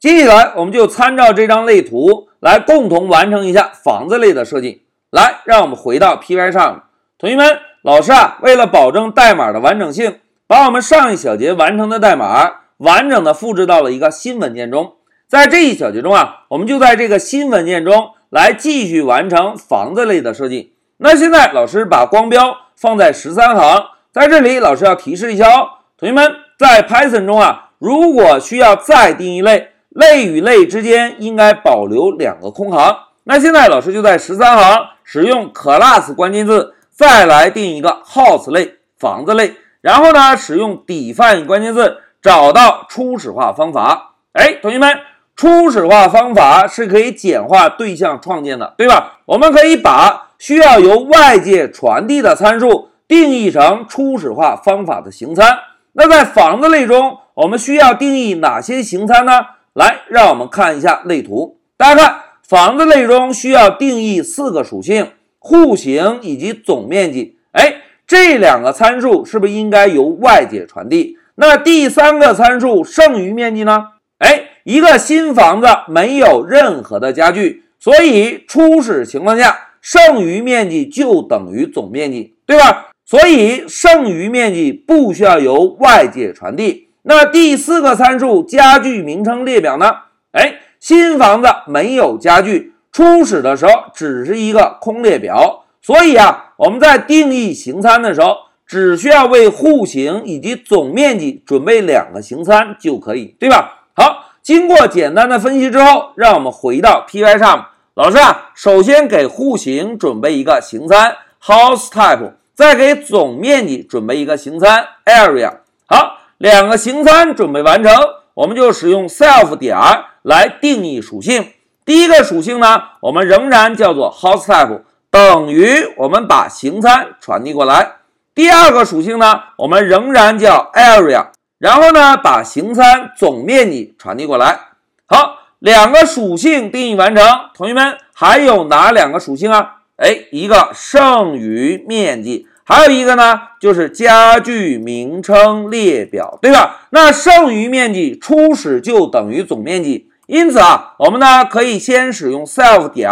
接下来，我们就参照这张类图来共同完成一下房子类的设计。来，让我们回到 Py 上，同学们，老师啊，为了保证代码的完整性，把我们上一小节完成的代码完整的复制到了一个新文件中。在这一小节中啊，我们就在这个新文件中来继续完成房子类的设计。那现在老师把光标放在十三行，在这里老师要提示一下哦，同学们在 Python 中啊，如果需要再定义类，类与类之间应该保留两个空行。那现在老师就在十三行使用 class 关键字，再来定一个 house 类房子类，然后呢使用 define 关键字找到初始化方法。哎，同学们。初始化方法是可以简化对象创建的，对吧？我们可以把需要由外界传递的参数定义成初始化方法的形参。那在房子类中，我们需要定义哪些形参呢？来，让我们看一下类图。大家看，房子类中需要定义四个属性：户型以及总面积。哎，这两个参数是不是应该由外界传递？那第三个参数剩余面积呢？哎。一个新房子没有任何的家具，所以初始情况下，剩余面积就等于总面积，对吧？所以剩余面积不需要由外界传递。那第四个参数家具名称列表呢？哎，新房子没有家具，初始的时候只是一个空列表，所以啊，我们在定义形参的时候，只需要为户型以及总面积准备两个形参就可以，对吧？好。经过简单的分析之后，让我们回到 Py 上。老师啊，首先给户型准备一个形参 house type，再给总面积准备一个形参 area。好，两个形参准备完成，我们就使用 self 点来定义属性。第一个属性呢，我们仍然叫做 house type，等于我们把形参传递过来。第二个属性呢，我们仍然叫 area。然后呢，把形参总面积传递过来。好，两个属性定义完成。同学们，还有哪两个属性啊？哎，一个剩余面积，还有一个呢，就是家具名称列表，对吧？那剩余面积初始就等于总面积，因此啊，我们呢可以先使用 self 点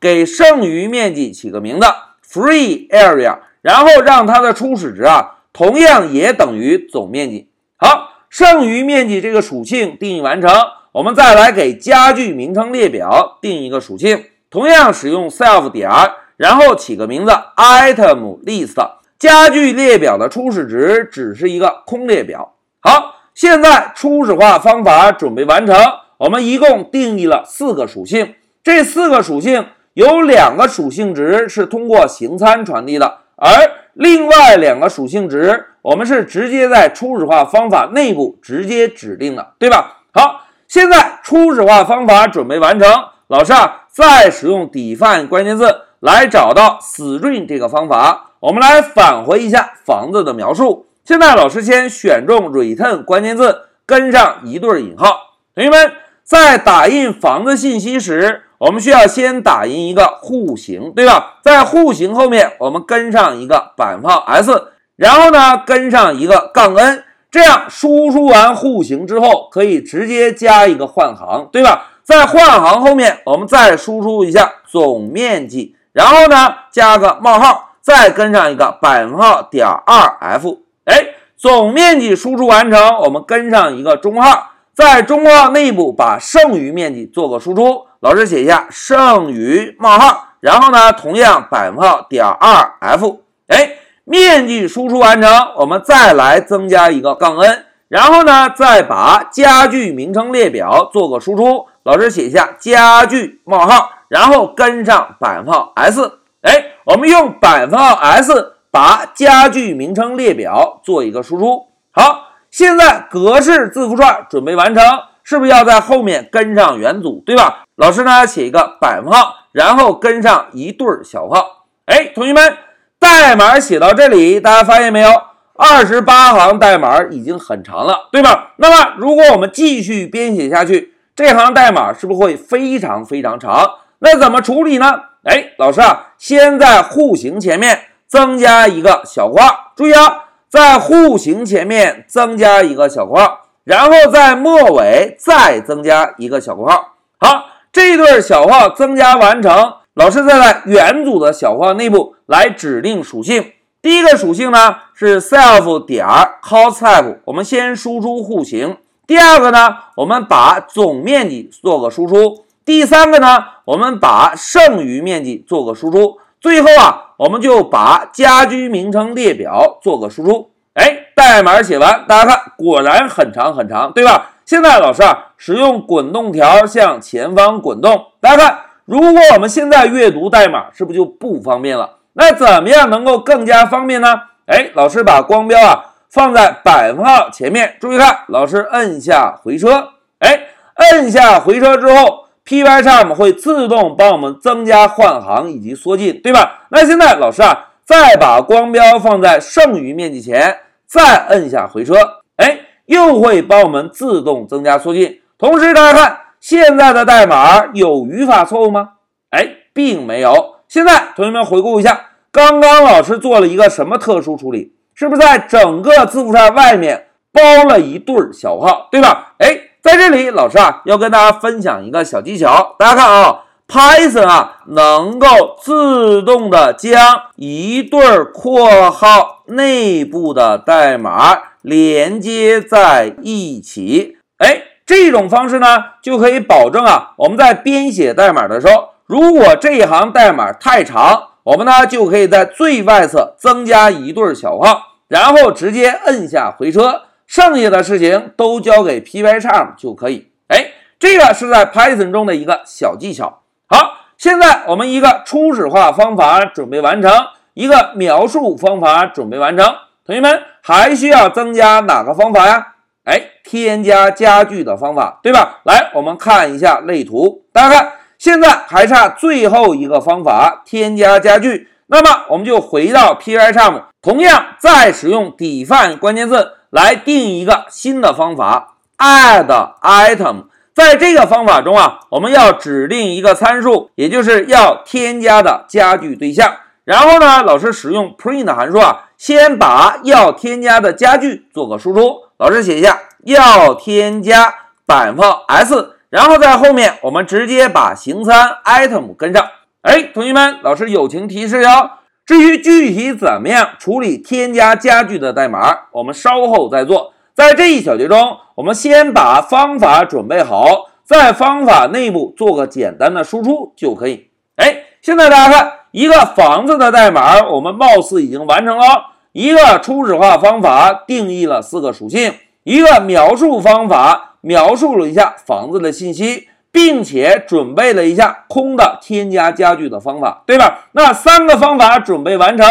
给剩余面积起个名字 free area，然后让它的初始值啊同样也等于总面积。好，剩余面积这个属性定义完成，我们再来给家具名称列表定一个属性，同样使用 self 点，然后起个名字 item list。家具列表的初始值只是一个空列表。好，现在初始化方法准备完成，我们一共定义了四个属性，这四个属性有两个属性值是通过形参传递的，而另外两个属性值。我们是直接在初始化方法内部直接指定的，对吧？好，现在初始化方法准备完成，老师啊，再使用 define 关键字来找到 string 这个方法，我们来返回一下房子的描述。现在老师先选中 return 关键字，跟上一对引号。同学们在打印房子信息时，我们需要先打印一个户型，对吧？在户型后面，我们跟上一个百分号 s。然后呢，跟上一个杠 n，这样输出完户型之后，可以直接加一个换行，对吧？在换行后面，我们再输出一下总面积，然后呢，加个冒号，再跟上一个百分号点二 f，哎，总面积输出完成，我们跟上一个中号，在中号内部把剩余面积做个输出，老师写一下剩余冒号，然后呢，同样百分号点二 f，哎。面积输出完成，我们再来增加一个杠 n，然后呢，再把家具名称列表做个输出。老师写一下家具冒号，然后跟上百分号 s。哎，我们用百分号 s 把家具名称列表做一个输出。好，现在格式字符串准备完成，是不是要在后面跟上元组，对吧？老师呢，写一个百分号，然后跟上一对小号。哎，同学们。代码写到这里，大家发现没有？二十八行代码已经很长了，对吧？那么如果我们继续编写下去，这行代码是不是会非常非常长？那怎么处理呢？哎，老师啊，先在户型前面增加一个小括号，注意啊，在户型前面增加一个小括号，然后在末尾再增加一个小括号。好，这对小括号增加完成，老师再在元组的小括号内部来指定属性。第一个属性呢是 self 点 cosType，我们先输出户型。第二个呢，我们把总面积做个输出。第三个呢，我们把剩余面积做个输出。最后啊，我们就把家居名称列表做个输出。哎，代码写完，大家看，果然很长很长，对吧？现在老师啊，使用滚动条向前方滚动。大家看，如果我们现在阅读代码，是不是就不方便了？那怎么样能够更加方便呢？哎，老师把光标啊放在百分号前面，注意看，老师摁下回车，哎，摁下回车之后，Pycharm 会自动帮我们增加换行以及缩进，对吧？那现在老师啊，再把光标放在剩余面积前，再摁下回车，哎，又会帮我们自动增加缩进。同时大家看，现在的代码有语法错误吗？哎，并没有。现在同学们回顾一下，刚刚老师做了一个什么特殊处理？是不是在整个字符串外面包了一对小号，对吧？哎，在这里老师啊要跟大家分享一个小技巧，大家看啊，Python 啊能够自动的将一对括号内部的代码连接在一起，哎，这种方式呢就可以保证啊我们在编写代码的时候。如果这一行代码太长，我们呢就可以在最外侧增加一对小号，然后直接摁下回车，剩下的事情都交给 Pycharm 就可以。哎，这个是在 Python 中的一个小技巧。好，现在我们一个初始化方法准备完成，一个描述方法准备完成。同学们还需要增加哪个方法呀？哎，添加家具的方法，对吧？来，我们看一下类图，大家看。现在还差最后一个方法，添加家具。那么我们就回到 Pycharm，同样再使用 define 关键字来定一个新的方法，add item。在这个方法中啊，我们要指定一个参数，也就是要添加的家具对象。然后呢，老师使用 print 函数啊，先把要添加的家具做个输出。老师写一下，要添加百分号 s。然后在后面，我们直接把形参 item 跟上。哎，同学们，老师友情提示哟。至于具体怎么样处理添加家具的代码，我们稍后再做。在这一小节中，我们先把方法准备好，在方法内部做个简单的输出就可以。哎，现在大家看，一个房子的代码，我们貌似已经完成了。一个初始化方法定义了四个属性，一个描述方法。描述了一下房子的信息，并且准备了一下空的添加家具的方法，对吧？那三个方法准备完成，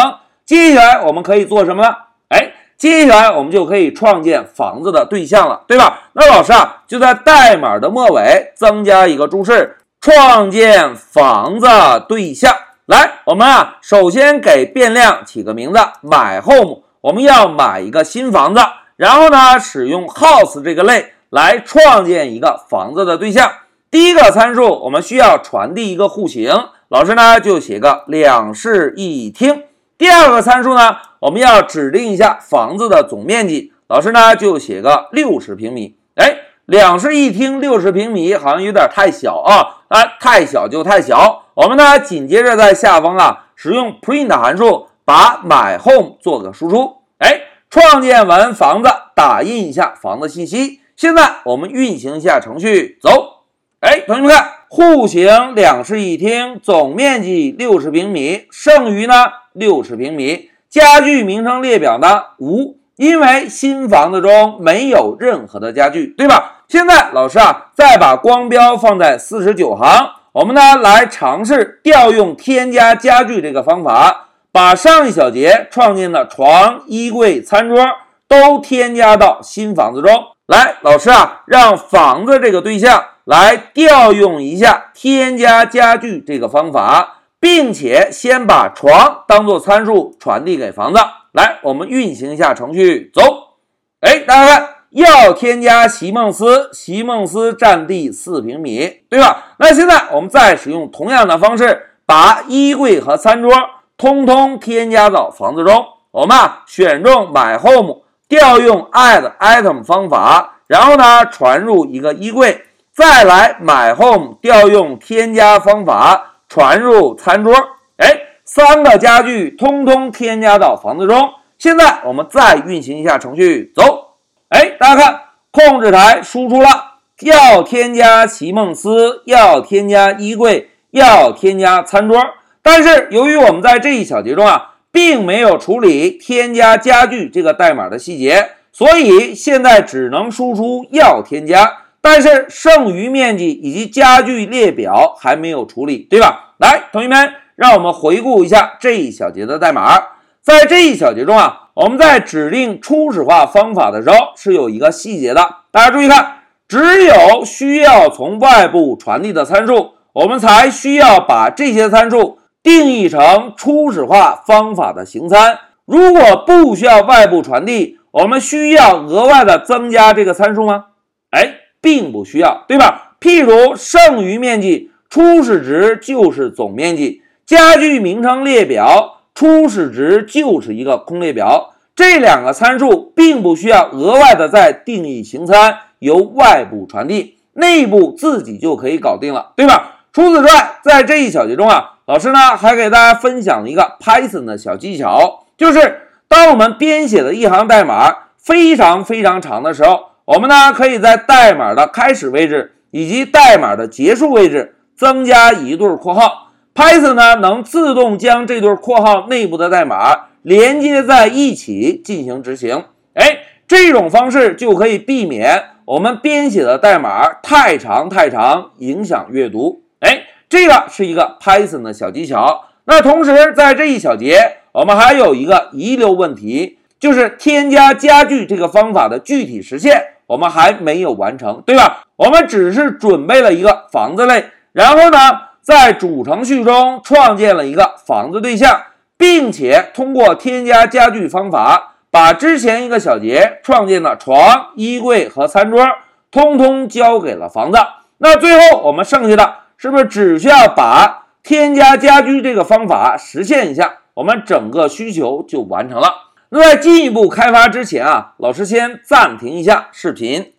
接下来我们可以做什么呢？哎，接下来我们就可以创建房子的对象了，对吧？那老师啊，就在代码的末尾增加一个注释：创建房子对象。来，我们啊，首先给变量起个名字，买 home，我们要买一个新房子，然后呢，使用 house 这个类。来创建一个房子的对象。第一个参数，我们需要传递一个户型，老师呢就写个两室一厅。第二个参数呢，我们要指定一下房子的总面积，老师呢就写个六十平米。哎，两室一厅六十平米好像有点太小啊，啊，太小就太小。我们呢紧接着在下方啊使用 print 函数把买 home 做个输出。哎，创建完房子，打印一下房子信息。现在我们运行一下程序，走。同学们看，户型两室一厅，总面积六十平米，剩余呢六十平米。家具名称列表呢无，因为新房子中没有任何的家具，对吧？现在老师啊，再把光标放在四十九行，我们呢来尝试调用添加家具这个方法，把上一小节创建的床、衣柜、餐桌都添加到新房子中。来，老师啊，让房子这个对象来调用一下添加家具这个方法，并且先把床当做参数传递给房子。来，我们运行一下程序，走。哎，大家看，要添加席梦思，席梦思占地四平米，对吧？那现在我们再使用同样的方式，把衣柜和餐桌通通添加到房子中。我们啊，选中买 home。调用 add item 方法，然后呢传入一个衣柜，再来买 home 调用添加方法传入餐桌。哎，三个家具通通添加到房子中。现在我们再运行一下程序，走。哎，大家看，控制台输出了要添加席梦思，要添加衣柜，要添加餐桌。但是由于我们在这一小节中啊，并没有处理添加家具这个代码的细节，所以现在只能输出要添加，但是剩余面积以及家具列表还没有处理，对吧？来，同学们，让我们回顾一下这一小节的代码。在这一小节中啊，我们在指定初始化方法的时候是有一个细节的，大家注意看，只有需要从外部传递的参数，我们才需要把这些参数。定义成初始化方法的形参，如果不需要外部传递，我们需要额外的增加这个参数吗？哎，并不需要，对吧？譬如剩余面积初始值就是总面积，家具名称列表初始值就是一个空列表，这两个参数并不需要额外的再定义形参，由外部传递，内部自己就可以搞定了，对吧？除此之外，在这一小节中啊。老师呢，还给大家分享一个 Python 的小技巧，就是当我们编写的一行代码非常非常长的时候，我们呢可以在代码的开始位置以及代码的结束位置增加一对括号。Python 呢能自动将这对括号内部的代码连接在一起进行执行。哎，这种方式就可以避免我们编写的代码太长太长，影响阅读。这个是一个 Python 的小技巧。那同时，在这一小节，我们还有一个遗留问题，就是添加家具这个方法的具体实现，我们还没有完成，对吧？我们只是准备了一个房子类，然后呢，在主程序中创建了一个房子对象，并且通过添加家具方法，把之前一个小节创建的床、衣柜和餐桌，通通交给了房子。那最后我们剩下的。是不是只需要把添加家居这个方法实现一下，我们整个需求就完成了？那在进一步开发之前啊，老师先暂停一下视频。